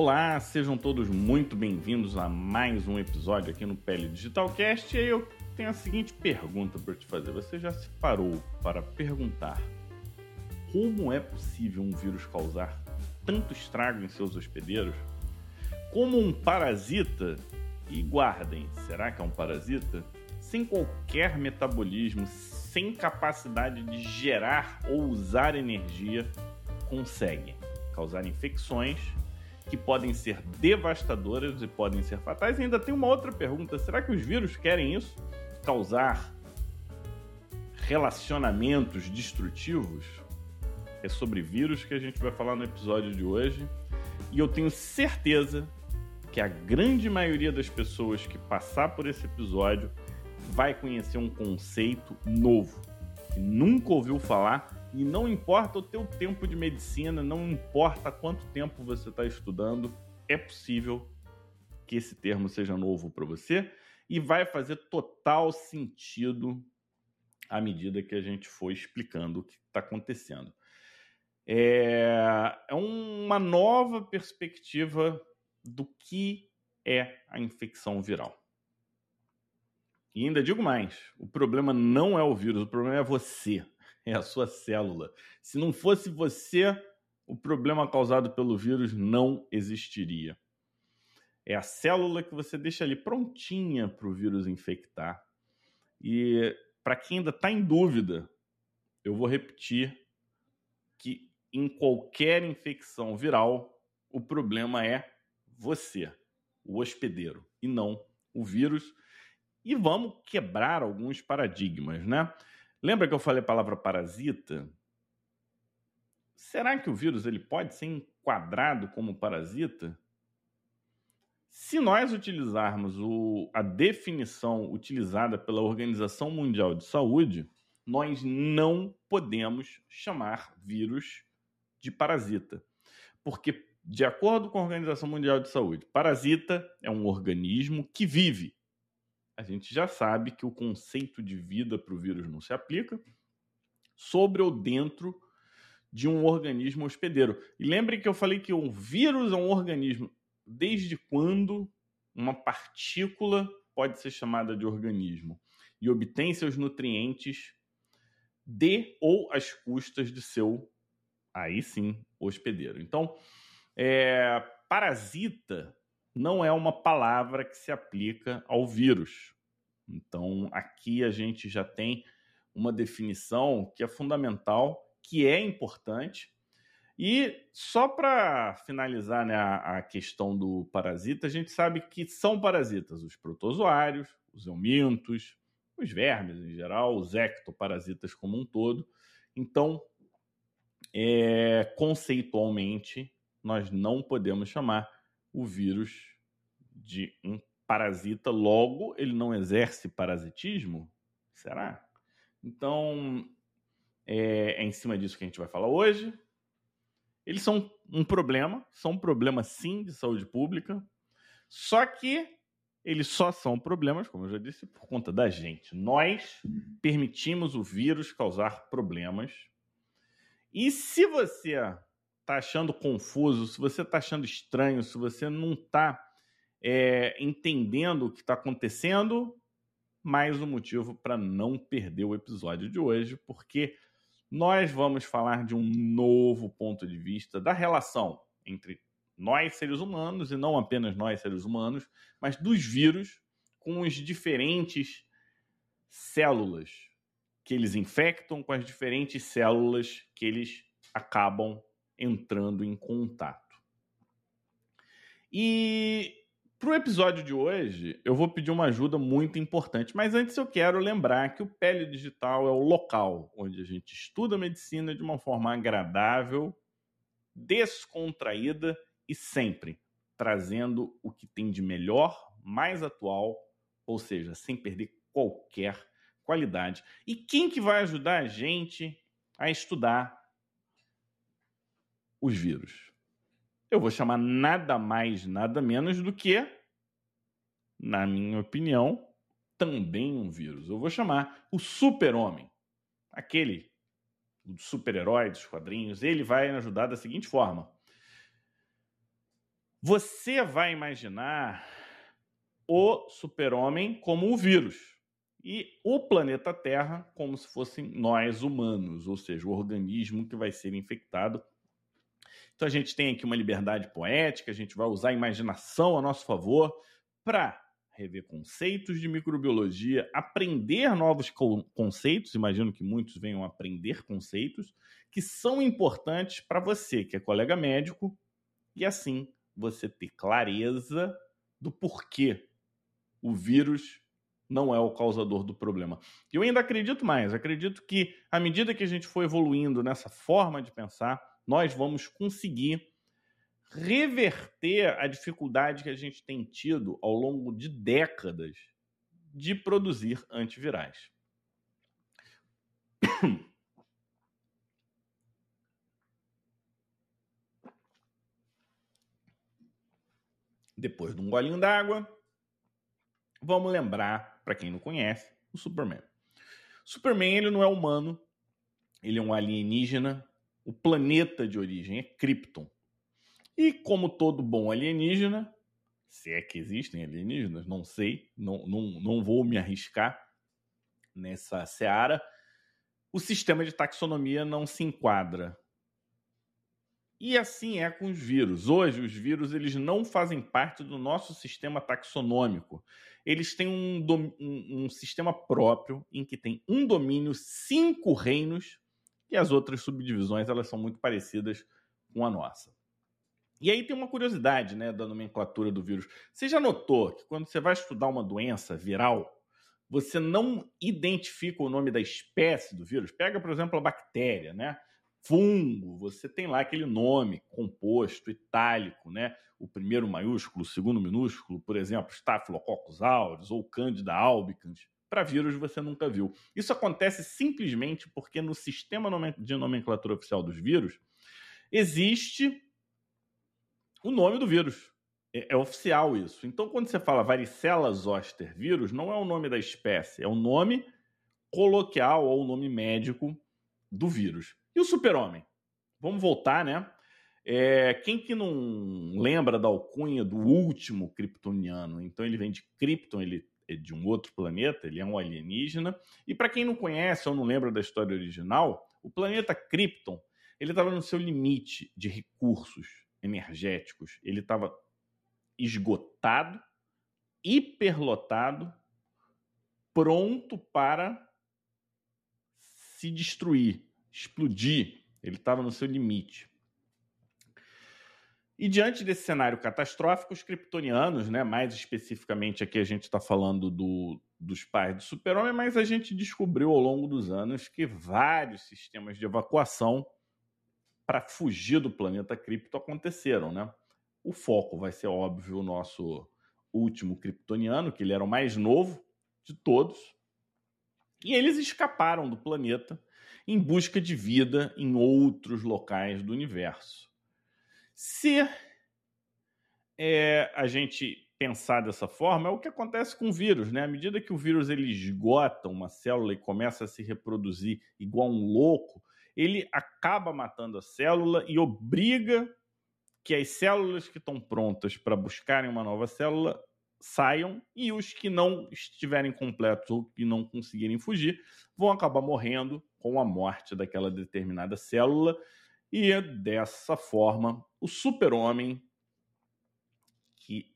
Olá, sejam todos muito bem-vindos a mais um episódio aqui no Pele Digital Cast. E aí eu tenho a seguinte pergunta para te fazer. Você já se parou para perguntar como é possível um vírus causar tanto estrago em seus hospedeiros? Como um parasita, e guardem, será que é um parasita? Sem qualquer metabolismo, sem capacidade de gerar ou usar energia, consegue causar infecções que podem ser devastadoras e podem ser fatais. E ainda tem uma outra pergunta: será que os vírus querem isso? Causar relacionamentos destrutivos? É sobre vírus que a gente vai falar no episódio de hoje. E eu tenho certeza que a grande maioria das pessoas que passar por esse episódio vai conhecer um conceito novo, que nunca ouviu falar e não importa o teu tempo de medicina, não importa quanto tempo você está estudando, é possível que esse termo seja novo para você e vai fazer total sentido à medida que a gente for explicando o que está acontecendo. É, é uma nova perspectiva do que é a infecção viral. E ainda digo mais: o problema não é o vírus, o problema é você é a sua célula. Se não fosse você, o problema causado pelo vírus não existiria. É a célula que você deixa ali prontinha para o vírus infectar. E para quem ainda está em dúvida, eu vou repetir que em qualquer infecção viral, o problema é você, o hospedeiro, e não o vírus. E vamos quebrar alguns paradigmas, né? Lembra que eu falei a palavra parasita? Será que o vírus ele pode ser enquadrado como parasita? Se nós utilizarmos o, a definição utilizada pela Organização Mundial de Saúde, nós não podemos chamar vírus de parasita. Porque, de acordo com a Organização Mundial de Saúde, parasita é um organismo que vive a gente já sabe que o conceito de vida para o vírus não se aplica sobre ou dentro de um organismo hospedeiro. E lembre que eu falei que o vírus é um organismo. Desde quando uma partícula pode ser chamada de organismo e obtém seus nutrientes de ou às custas de seu, aí sim, hospedeiro. Então, é, parasita não é uma palavra que se aplica ao vírus. Então, aqui a gente já tem uma definição que é fundamental, que é importante. E só para finalizar né, a, questão do parasita, a gente sabe que são parasitas os protozoários, os eumintos, os vermes em geral, os ectoparasitas como um todo. Então, é, conceitualmente, nós não podemos chamar o vírus de um parasita, logo ele não exerce parasitismo? Será? Então, é, é, em cima disso que a gente vai falar hoje. Eles são um problema, são um problema sim de saúde pública, só que eles só são problemas, como eu já disse, por conta da gente. Nós permitimos o vírus causar problemas. E se você está achando confuso, se você está achando estranho, se você não está é, entendendo o que está acontecendo, mais um motivo para não perder o episódio de hoje, porque nós vamos falar de um novo ponto de vista da relação entre nós, seres humanos, e não apenas nós, seres humanos, mas dos vírus com as diferentes células que eles infectam, com as diferentes células que eles acabam entrando em contato. E para o episódio de hoje, eu vou pedir uma ajuda muito importante, mas antes eu quero lembrar que o Pele Digital é o local onde a gente estuda medicina de uma forma agradável, descontraída e sempre trazendo o que tem de melhor, mais atual, ou seja, sem perder qualquer qualidade. E quem que vai ajudar a gente a estudar os vírus? Eu vou chamar nada mais, nada menos do que, na minha opinião, também um vírus. Eu vou chamar o super-homem. Aquele super-herói dos quadrinhos. Ele vai ajudar da seguinte forma. Você vai imaginar o super-homem como o vírus e o planeta Terra como se fossem nós humanos, ou seja, o organismo que vai ser infectado. Então a gente tem aqui uma liberdade poética, a gente vai usar a imaginação a nosso favor para rever conceitos de microbiologia, aprender novos conceitos, imagino que muitos venham aprender conceitos que são importantes para você, que é colega médico, e assim você ter clareza do porquê o vírus não é o causador do problema. Eu ainda acredito mais, acredito que à medida que a gente for evoluindo nessa forma de pensar, nós vamos conseguir reverter a dificuldade que a gente tem tido ao longo de décadas de produzir antivirais. Depois de um golinho d'água, vamos lembrar, para quem não conhece, o Superman. Superman ele não é humano, ele é um alienígena. O planeta de origem é Krypton. E como todo bom alienígena, se é que existem alienígenas, não sei, não, não, não vou me arriscar nessa seara, o sistema de taxonomia não se enquadra. E assim é com os vírus. Hoje, os vírus eles não fazem parte do nosso sistema taxonômico. Eles têm um, um, um sistema próprio em que tem um domínio, cinco reinos, e as outras subdivisões elas são muito parecidas com a nossa. E aí tem uma curiosidade, né, da nomenclatura do vírus. Você já notou que quando você vai estudar uma doença viral, você não identifica o nome da espécie do vírus? Pega, por exemplo, a bactéria, né? Fungo, você tem lá aquele nome composto, itálico, né? O primeiro maiúsculo, o segundo minúsculo, por exemplo, Staphylococcus aureus ou Candida albicans. Para vírus você nunca viu. Isso acontece simplesmente porque no sistema de nomenclatura oficial dos vírus existe o nome do vírus. É, é, oficial isso. Então, quando você fala varicela zoster vírus, não é o nome da espécie, é o nome coloquial ou o nome médico do vírus. E o super-homem? Vamos voltar, né? É, quem que não lembra da alcunha do último kryptoniano? Então, ele vem de Krypton, ele de um outro planeta, ele é um alienígena. E para quem não conhece ou não lembra da história original, o planeta Krypton ele estava no seu limite de recursos energéticos, ele estava esgotado, hiperlotado, pronto para se destruir, explodir. Ele estava no seu limite. E diante desse cenário catastrófico, os kryptonianos, né, mais especificamente aqui a gente está falando do, dos pais do super-homem, mas a gente descobriu ao longo dos anos que vários sistemas de evacuação para fugir do planeta cripto aconteceram, né? O foco vai ser óbvio o nosso último kryptoniano, que ele era o mais novo de todos. E eles escaparam do planeta em busca de vida em outros locais do universo. Se é, a gente pensar dessa forma, é o que acontece com o vírus, né? À medida que o vírus ele esgota uma célula e começa a se reproduzir igual um louco, ele acaba matando a célula e obriga que as células que estão prontas para buscarem uma nova célula saiam e os que não estiverem completos ou que não conseguirem fugir vão acabar morrendo com a morte daquela determinada célula e dessa forma o super-homem que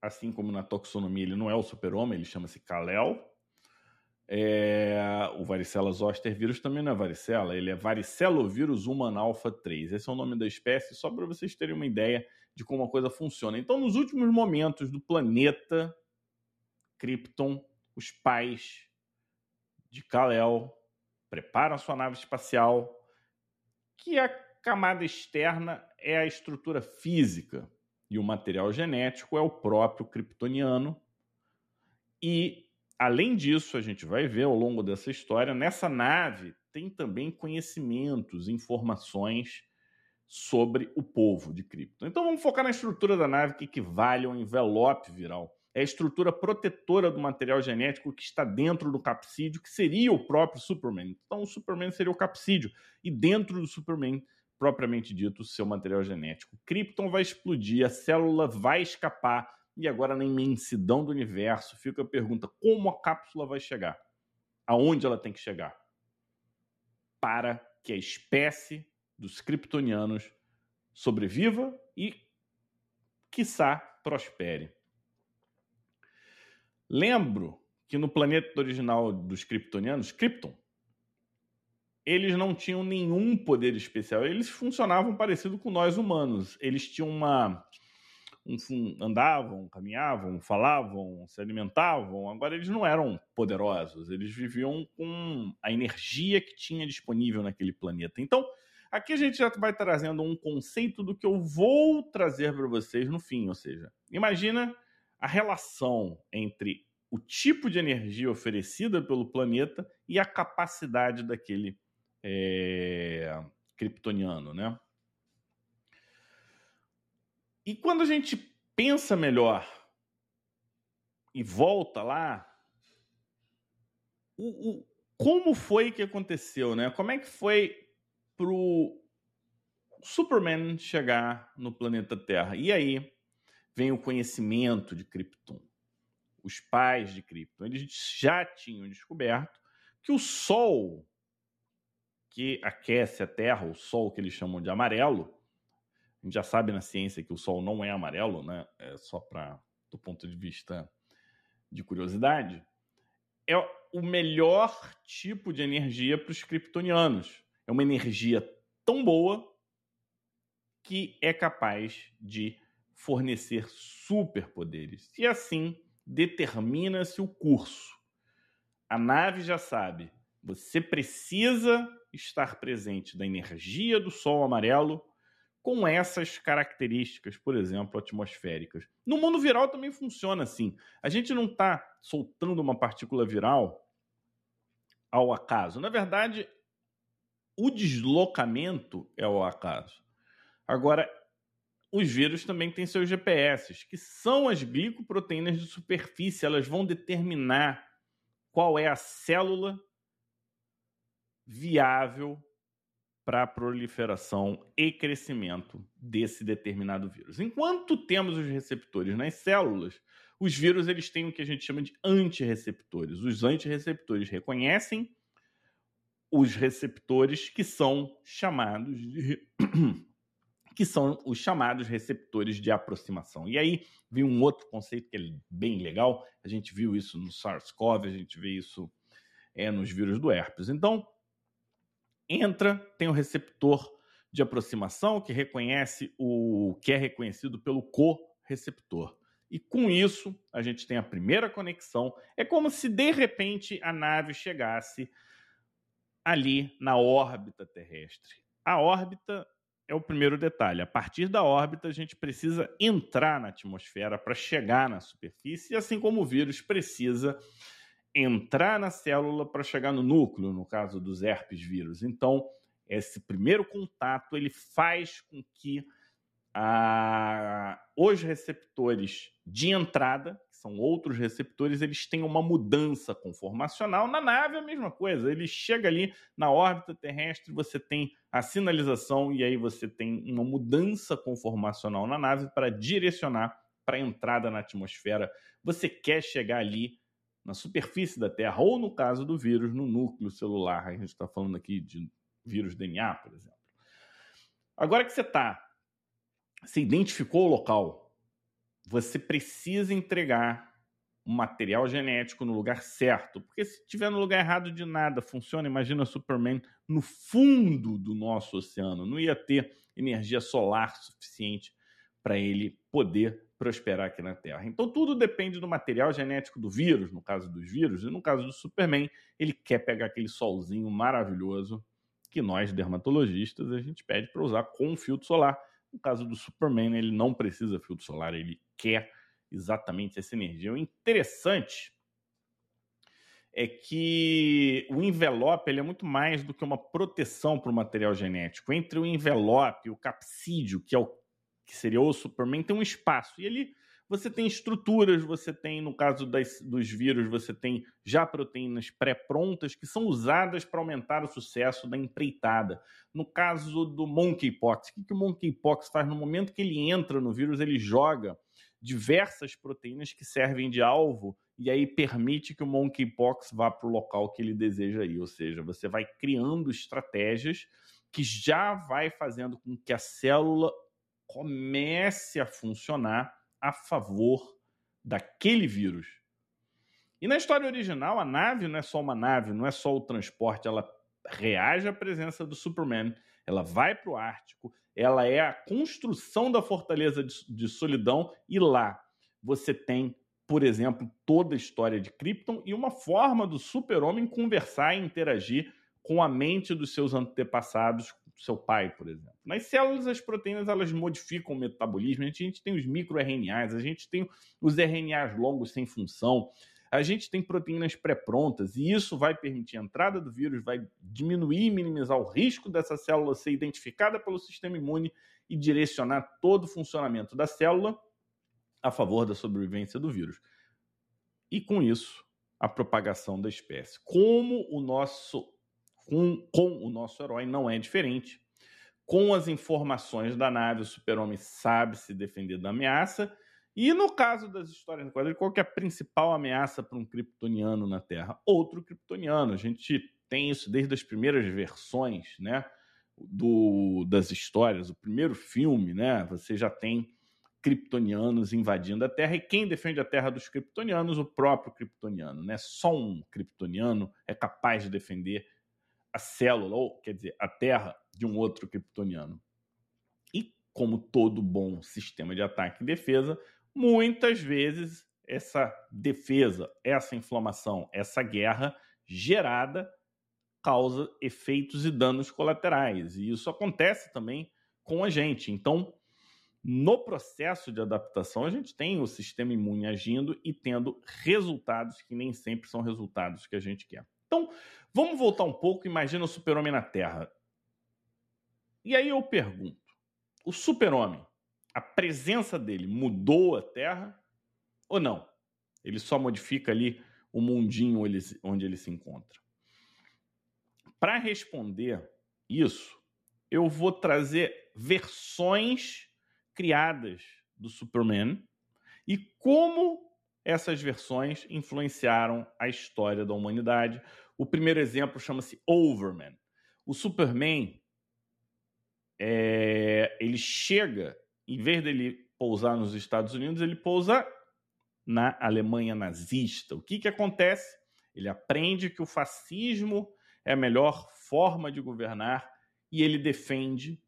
assim como na taxonomia ele não é o super-homem, ele chama-se Kal-El, é, o varicela zoster vírus também não é varicela, ele é varicelovírus human alpha 3. Esse é o nome da espécie, só para vocês terem uma ideia de como a coisa funciona. Então, nos últimos momentos do planeta Krypton, os pais de Kal-El preparam sua nave espacial, que a camada externa é a estrutura física e o material genético é o próprio kryptoniano. E Além disso, a gente vai ver ao longo dessa história, nessa nave tem também conhecimentos, informações sobre o povo de Krypton. Então vamos focar na estrutura da nave que equivale ao envelope viral. É a estrutura protetora do material genético que está dentro do capsídeo, que seria o próprio Superman. Então o Superman seria o capsídeo. E dentro do Superman propriamente dito, o seu material genético. Krypton vai explodir, a célula vai escapar, e agora na imensidão do universo fica a pergunta: como a cápsula vai chegar? Aonde ela tem que chegar? Para que a espécie dos kryptonianos sobreviva e, quiçá, prospere. Lembro que no planeta original dos kryptonianos, Krypton, eles não tinham nenhum poder especial. Eles funcionavam parecido com nós humanos. Eles tinham uma. Um, andavam, caminhavam, falavam, se alimentavam. Agora, eles não eram poderosos. Eles viviam com a energia que tinha disponível naquele planeta. Então, aqui a gente já vai trazendo um conceito do que eu vou trazer para vocês no fim. Ou seja, imagina a relação entre o tipo de energia oferecida pelo planeta e a capacidade daquele é, kryptoniano, né? E quando a gente pensa melhor e volta lá, o, o, como foi que aconteceu, né? Como é que foi pro Superman chegar no planeta Terra? E aí vem o conhecimento de Krypton. Os pais de Krypton, eles já tinham descoberto que o Sol que aquece a Terra, o Sol que eles chamam de amarelo. A gente já sabe na ciência que o Sol não é amarelo, né? É só para do ponto de vista de curiosidade. É o melhor tipo de energia para os kryptonianos. É uma energia tão boa que é capaz de fornecer superpoderes. E assim determina-se o curso. A nave já sabe, você precisa estar presente da energia do Sol amarelo com essas características, por exemplo, atmosféricas. No mundo viral também funciona assim. A gente não está soltando uma partícula viral ao acaso. Na verdade, o deslocamento é ao acaso. Agora, os vírus também têm seus GPS, que são as glicoproteínas de superfície. Elas vão determinar qual é a célula viável para a proliferação e crescimento desse determinado vírus. Enquanto temos os receptores nas células, os vírus eles têm o que a gente chama de antirreceptores. Os antirreceptores reconhecem os receptores que são chamados de que são os chamados receptores de aproximação. E aí vem um outro conceito que é bem legal. A gente viu isso no SARS-CoV, a gente vê isso é, nos vírus do herpes. Então, entra, tem o receptor de aproximação que reconhece o que é reconhecido pelo co-receptor. E com isso, a gente tem a primeira conexão. É como se de repente a nave chegasse ali na órbita terrestre. A órbita é o primeiro detalhe. A partir da órbita, a gente precisa entrar na atmosfera para chegar na superfície, assim como o vírus precisa entrar na célula para chegar no núcleo, no caso dos herpes vírus. Então, esse primeiro contato ele faz com que os receptores de entrada, que são outros receptores, eles tenham uma mudança conformacional. Na nave é a mesma coisa, ele chega ali na órbita terrestre, você tem a sinalização e aí você tem uma mudança conformacional na nave para direcionar para a entrada na atmosfera. Você quer chegar ali na superfície da Terra, ou no caso do vírus, no núcleo celular. A gente está falando aqui de vírus DNA, por exemplo. Agora que você está, você identificou o local, você precisa entregar um material genético no lugar certo, porque se estiver no lugar errado de nada funciona. Imagina Superman no fundo do nosso oceano, não ia ter energia solar suficiente para ele poder prosperar aqui na Terra. Então tudo depende do material genético do vírus, no caso dos vírus, e no caso do Superman, ele quer pegar aquele solzinho maravilhoso que nós dermatologistas a gente pede para usar com filtro solar. No caso do Superman, ele não precisa filtro solar, ele quer exatamente essa energia. O interessante é que o envelope ele é muito mais do que uma proteção para o material genético. Entre o envelope e o capsídeo, que é o que seria o Superman, tem um espaço. E ali você tem estruturas, você tem, no caso das, dos vírus, você tem já proteínas pré-prontas que são usadas para aumentar o sucesso da empreitada. No caso do monkeypox, o que, que o monkeypox faz? No momento que ele entra no vírus, ele joga diversas proteínas que servem de alvo e aí permite que o monkeypox vá para o local que ele deseja ir. Ou seja, você vai criando estratégias que já vai fazendo com que a célula comece a funcionar a favor daquele vírus. E na história original, a nave não é só uma nave, não é só o transporte, ela reage à presença do Superman, ela vai para o Ártico, ela é a construção da fortaleza de, de solidão, e lá você tem, por exemplo, toda a história de Krypton e uma forma do super-homem conversar e interagir com a mente dos seus antepassados, seu pai, por exemplo. Nas células, as proteínas elas modificam o metabolismo. A gente, a gente tem os microRNAs, a gente tem os RNAs longos sem função, a gente tem proteínas pré-prontas, e isso vai permitir a entrada do vírus, vai diminuir e minimizar o risco dessa célula ser identificada pelo sistema imune e direcionar todo o funcionamento da célula a favor da sobrevivência do vírus. E com isso, a propagação da espécie. Como o nosso com, com o nosso herói não é diferente. Com as informações da nave, o super-homem sabe se defender da ameaça. E no caso das histórias do quadrinho, qual é a principal ameaça para um kryptoniano na Terra? Outro kryptoniano. A gente tem isso desde as primeiras versões, né? Do, das histórias, o primeiro filme, né? Você já tem kryptonianos invadindo a Terra e quem defende a Terra dos kryptonianos, o próprio kryptoniano, né? Só um kryptoniano é capaz de defender a célula, ou quer dizer, a Terra de um outro kryptoniano. E como todo bom sistema de ataque e defesa, muitas vezes essa defesa, essa inflamação, essa guerra gerada causa efeitos e danos colaterais. E isso acontece também com a gente. Então, no processo de adaptação, a gente tem o sistema imune agindo e tendo resultados que nem sempre são resultados que a gente quer. Então, vamos voltar um pouco. Imagina o super-homem na Terra. E aí eu pergunto: o super-homem, a presença dele mudou a Terra ou não? Ele só modifica ali o mundinho onde ele se encontra. Para responder isso, eu vou trazer versões criadas do Superman e como essas versões influenciaram a história da humanidade. O primeiro exemplo chama-se Overman. O Superman, é, ele chega, em vez dele pousar nos Estados Unidos, ele pousa na Alemanha nazista. O que, que acontece? Ele aprende que o fascismo é a melhor forma de governar e ele defende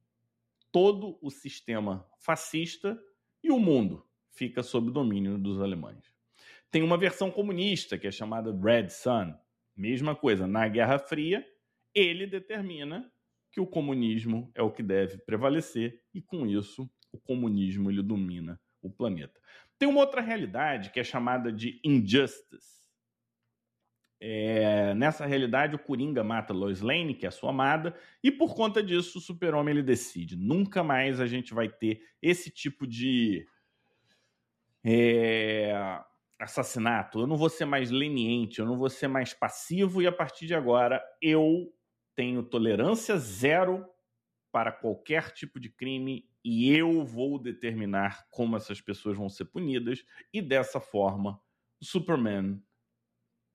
todo o sistema fascista e o mundo fica sob domínio dos alemães. Tem uma versão comunista, que é chamada Red Sun. Mesma coisa, na Guerra Fria, ele determina que o comunismo é o que deve prevalecer e com isso o comunismo ele domina o planeta. Tem uma outra realidade que é chamada de injustice. É, nessa realidade, o Coringa mata Lois Lane, que é sua amada, e por conta disso, o Super-Homem ele decide: nunca mais a gente vai ter esse tipo de é, assassinato, eu não vou ser mais leniente, eu não vou ser mais passivo e a partir de agora eu tenho tolerância zero para qualquer tipo de crime e eu vou determinar como essas pessoas vão ser punidas e dessa forma o Superman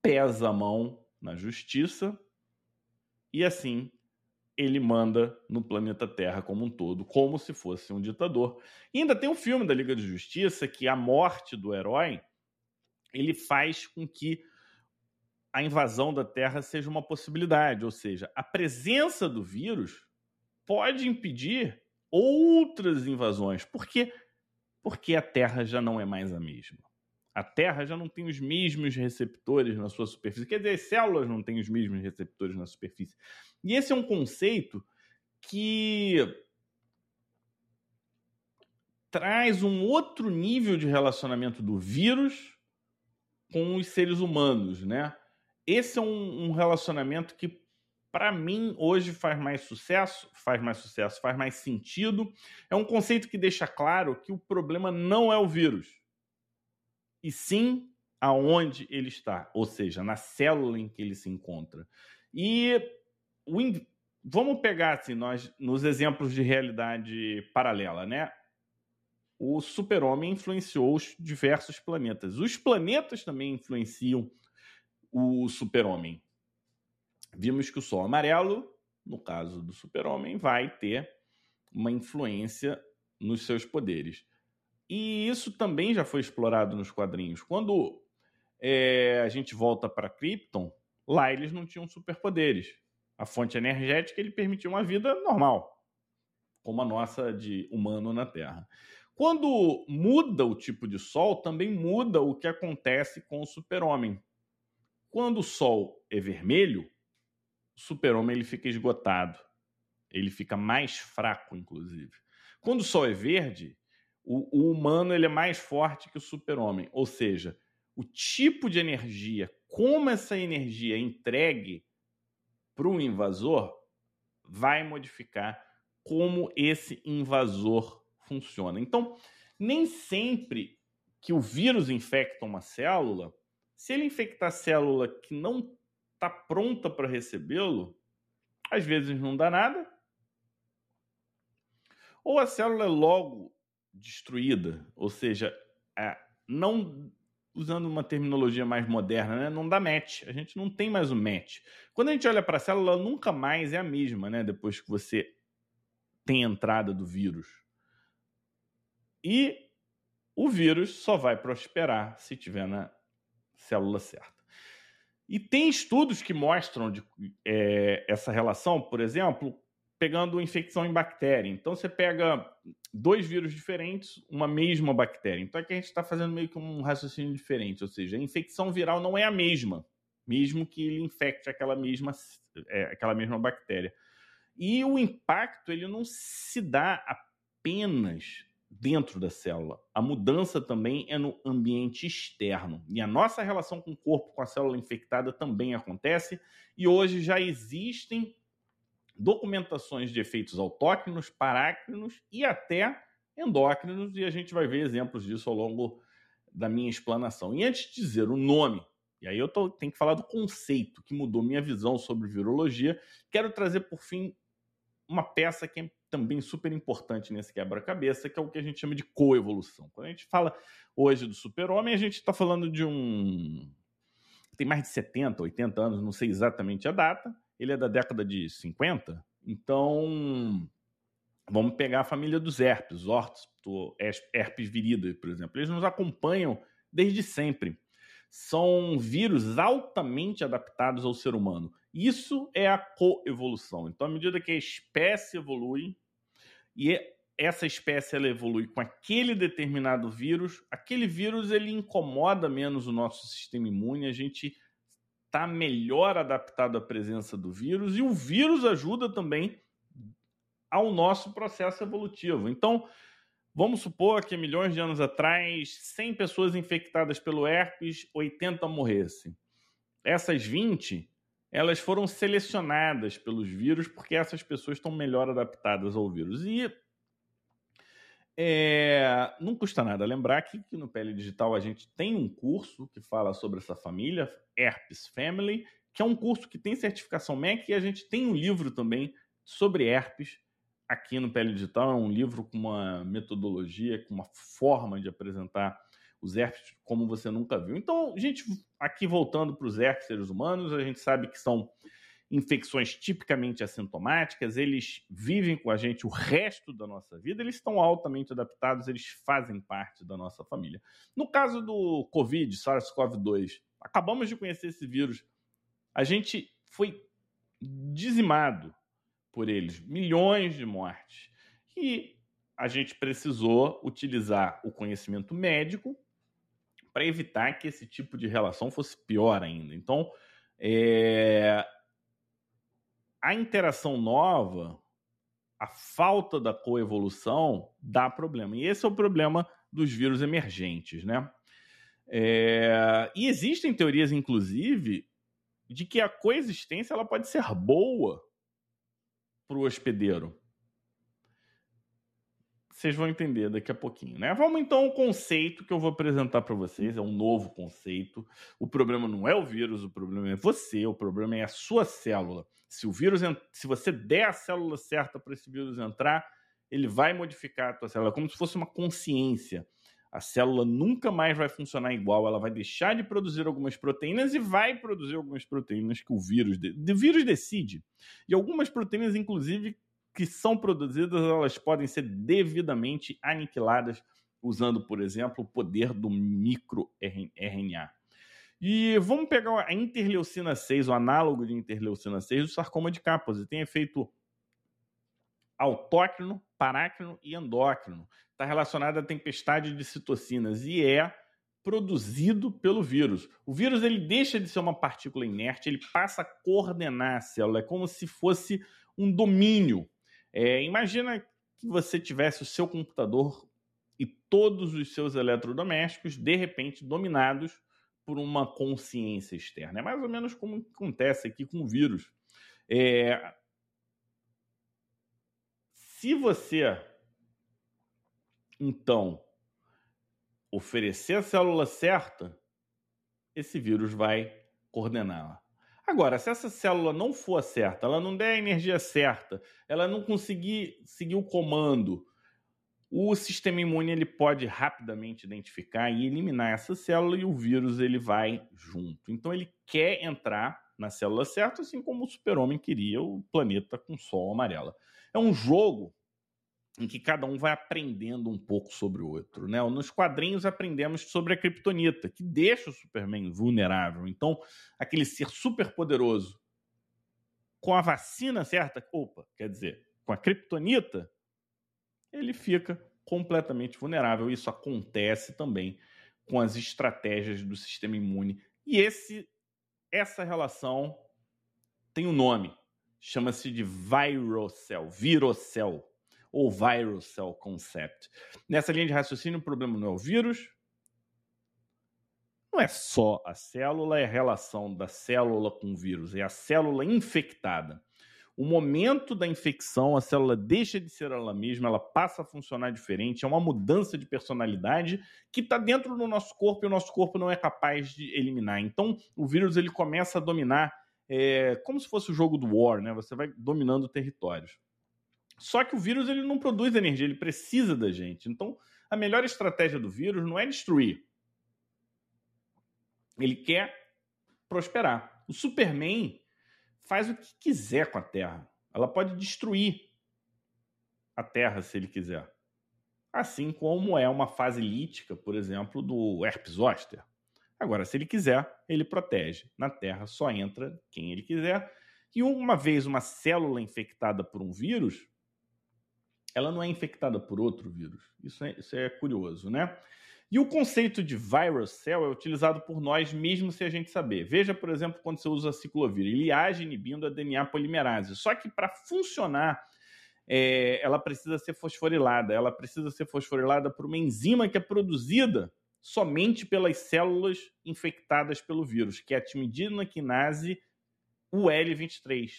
pesa a mão na justiça e assim ele manda no planeta Terra como um todo, como se fosse um ditador. E ainda tem um filme da Liga de Justiça que a morte do herói ele faz com que a invasão da Terra seja uma possibilidade, ou seja, a presença do vírus pode impedir outras invasões. Por quê? Porque a Terra já não é mais a mesma. A Terra já não tem os mesmos receptores na sua superfície. Quer dizer, as células não têm os mesmos receptores na superfície. E esse é um conceito que traz um outro nível de relacionamento do vírus com os seres humanos, né? Esse é um, um relacionamento que, para mim, hoje faz mais sucesso, faz mais sucesso, faz mais sentido. É um conceito que deixa claro que o problema não é o vírus. e sim aonde ele está, ou seja, na célula em que ele se encontra. E o, vamos pegar assim, nós nos exemplos de realidade paralela, né? O super-homem influenciou os diversos planetas. Os planetas também influenciam o super-homem. Vimos que o Sol amarelo, no caso do super-homem, vai ter uma influência nos seus poderes. E isso também já foi explorado nos quadrinhos. Quando é, a gente volta para Krypton, lá eles não tinham superpoderes. A fonte energética ele permitia uma vida normal, como a nossa de humano na Terra. Quando muda o tipo de Sol, também muda o que acontece com o super-homem. Quando o Sol é vermelho, o super-homem ele fica esgotado. Ele fica mais fraco, inclusive. Quando o Sol é verde, o, o humano ele é mais forte que o super-homem. Ou seja, o tipo de energia, como essa energia é entregue para o invasor, vai modificar como esse invasor funciona. Então, nem sempre que o vírus infecta uma célula, se ele infectar a célula que não está pronta para recebê-lo, às vezes não dá nada, ou a célula é logo destruída, ou seja, é, não usando uma terminologia mais moderna, né? não dá match. A gente não tem mais o match. Quando a gente olha para a célula, ela nunca mais é a mesma, né? Depois que você tem a entrada do vírus. E o vírus só vai prosperar se tiver na célula certa. E tem estudos que mostram de, é, essa relação, por exemplo, pegando infecção em bactéria. Então você pega dois vírus diferentes, uma mesma bactéria. Então aqui a gente está fazendo meio que um raciocínio diferente, ou seja, a infecção viral não é a mesma, mesmo que ele infecte aquela mesma, é, aquela mesma bactéria. E o impacto ele não se dá apenas dentro da célula. A mudança também é no ambiente externo. E a nossa relação com o corpo, com a célula infectada também acontece. E hoje já existem documentações de efeitos autócrinos, parácrinos e até endócrinos, e a gente vai ver exemplos disso ao longo da minha explanação. E antes de dizer o nome, e aí eu tô, tenho que falar do conceito que mudou minha visão sobre virologia, quero trazer por fim uma peça que é também super importante nesse quebra-cabeça, que é o que a gente chama de coevolução. Quando a gente fala hoje do super-homem, a gente está falando de um. tem mais de 70, 80 anos, não sei exatamente a data, ele é da década de 50, então vamos pegar a família dos herpes, ortos, herpes virida, por exemplo. Eles nos acompanham desde sempre. São vírus altamente adaptados ao ser humano. Isso é a coevolução. Então, à medida que a espécie evolui e essa espécie ela evolui com aquele determinado vírus, aquele vírus ele incomoda menos o nosso sistema imune, a gente está melhor adaptado à presença do vírus e o vírus ajuda também ao nosso processo evolutivo. Então, vamos supor que milhões de anos atrás, 100 pessoas infectadas pelo herpes, 80 morressem. Essas 20, elas foram selecionadas pelos vírus porque essas pessoas estão melhor adaptadas ao vírus. E é, não custa nada lembrar que, que, no Pele Digital a gente tem um curso que fala sobre essa família, Herpes Family, que é um curso que tem certificação MEC e a gente tem um livro também sobre herpes aqui no Pele Digital. É um livro com uma metodologia, com uma forma de apresentar os herpes como você nunca viu. Então, gente, aqui voltando para os herpes seres humanos, a gente sabe que são infecções tipicamente assintomáticas, eles vivem com a gente o resto da nossa vida, eles estão altamente adaptados, eles fazem parte da nossa família. No caso do Covid, SARS-CoV-2, acabamos de conhecer esse vírus, a gente foi dizimado por eles, milhões de mortes. E a gente precisou utilizar o conhecimento médico para evitar que esse tipo de relação fosse pior ainda. Então, é, a interação nova, a falta da coevolução dá problema. E esse é o problema dos vírus emergentes, né? É... E existem teorias, inclusive, de que a coexistência ela pode ser boa para o hospedeiro. Vocês vão entender daqui a pouquinho, né? Vamos então ao conceito que eu vou apresentar para vocês, é um novo conceito. O problema não é o vírus, o problema é você, o problema é a sua célula. Se o vírus, se você der a célula certa para esse vírus entrar, ele vai modificar a tua célula, como se fosse uma consciência. A célula nunca mais vai funcionar igual, ela vai deixar de produzir algumas proteínas e vai produzir algumas proteínas que o vírus, de, o vírus decide. E algumas proteínas, inclusive, que são produzidas, elas podem ser devidamente aniquiladas usando, por exemplo, o poder do microRNA. E vamos pegar a interleucina 6, o análogo de interleucina 6 do sarcoma de Kaposi. Tem efeito autócrino, parácrino e endócrino. Está relacionado à tempestade de citocinas e é produzido pelo vírus. O vírus ele deixa de ser uma partícula inerte, ele passa a coordenar a célula. É como se fosse um domínio é, imagina que você tivesse o seu computador e todos os seus eletrodomésticos, de repente, dominados por uma consciência externa. É mais ou menos como acontece aqui com o vírus. É... Se você, então, oferecer a célula certa, esse vírus vai coordená-la. Agora, se essa célula não for certa, ela não der a energia certa, ela não conseguir seguir o comando, o sistema imune ele pode rapidamente identificar e eliminar essa célula e o vírus ele vai junto. Então ele quer entrar na célula certa, assim como o super-homem queria o planeta com sol amarela. É um jogo em que cada um vai aprendendo um pouco sobre o outro. Né? Nos quadrinhos aprendemos sobre a Kryptonita, que deixa o Superman vulnerável. Então, aquele ser super poderoso com a vacina certa, opa, quer dizer, com a Kryptonita, ele fica completamente vulnerável. Isso acontece também com as estratégias do sistema imune. E esse essa relação tem um nome, chama-se de virocell, virocell ou Viral Cell Concept. Nessa linha de raciocínio, o problema não é o vírus, não é só a célula, é a relação da célula com o vírus, é a célula infectada. O momento da infecção, a célula deixa de ser ela mesma, ela passa a funcionar diferente, é uma mudança de personalidade que está dentro do nosso corpo e o nosso corpo não é capaz de eliminar. Então, o vírus ele começa a dominar, é, como se fosse o jogo do War, né? Você vai dominando territórios. Só que o vírus ele não produz energia, ele precisa da gente. Então, a melhor estratégia do vírus não é destruir. Ele quer prosperar. O Superman faz o que quiser com a Terra. Ela pode destruir a Terra se ele quiser. Assim como é uma fase lítica, por exemplo, do herpes zoster. Agora, se ele quiser, ele protege. Na Terra só entra quem ele quiser. E uma vez uma célula infectada por um vírus, ela não é infectada por outro vírus. Isso é, isso é curioso, né? E o conceito de viral cell é utilizado por nós mesmo sem a gente saber. Veja, por exemplo, quando você usa a ciclovir, ele age inibindo a DNA polimerase. Só que para funcionar, é, ela precisa ser fosforilada. Ela precisa ser fosforilada por uma enzima que é produzida somente pelas células infectadas pelo vírus, que é a timidina quinase UL23.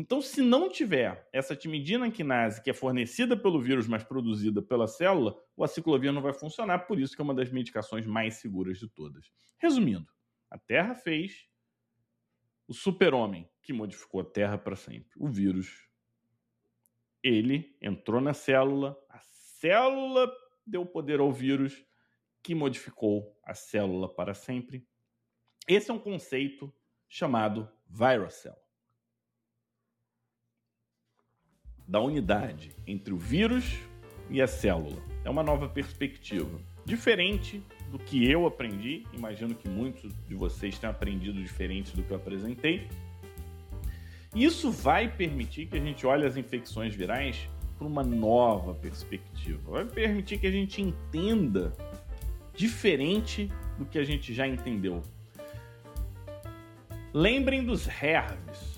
Então, se não tiver essa timidina quinase que é fornecida pelo vírus, mas produzida pela célula, o aciclovir não vai funcionar, por isso que é uma das medicações mais seguras de todas. Resumindo, a Terra fez o super-homem que modificou a Terra para sempre. O vírus, ele entrou na célula, a célula deu poder ao vírus que modificou a célula para sempre. Esse é um conceito chamado virocell. Da unidade entre o vírus e a célula. É uma nova perspectiva, diferente do que eu aprendi. Imagino que muitos de vocês tenham aprendido diferente do que eu apresentei. Isso vai permitir que a gente olhe as infecções virais por uma nova perspectiva. Vai permitir que a gente entenda diferente do que a gente já entendeu. Lembrem dos HERVs,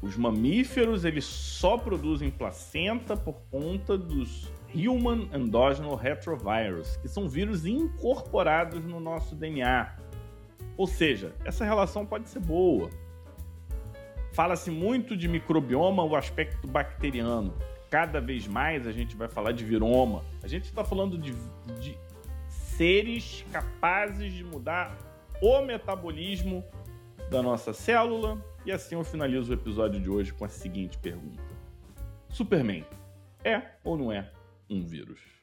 os mamíferos eles só produzem placenta por conta dos Human Endogenous Retrovirus, que são vírus incorporados no nosso DNA. Ou seja, essa relação pode ser boa. Fala-se muito de microbioma, o aspecto bacteriano. cada vez mais a gente vai falar de viroma. A gente está falando de, de seres capazes de mudar o metabolismo da nossa célula. E assim eu finalizo o episódio de hoje com a seguinte pergunta: Superman é ou não é um vírus?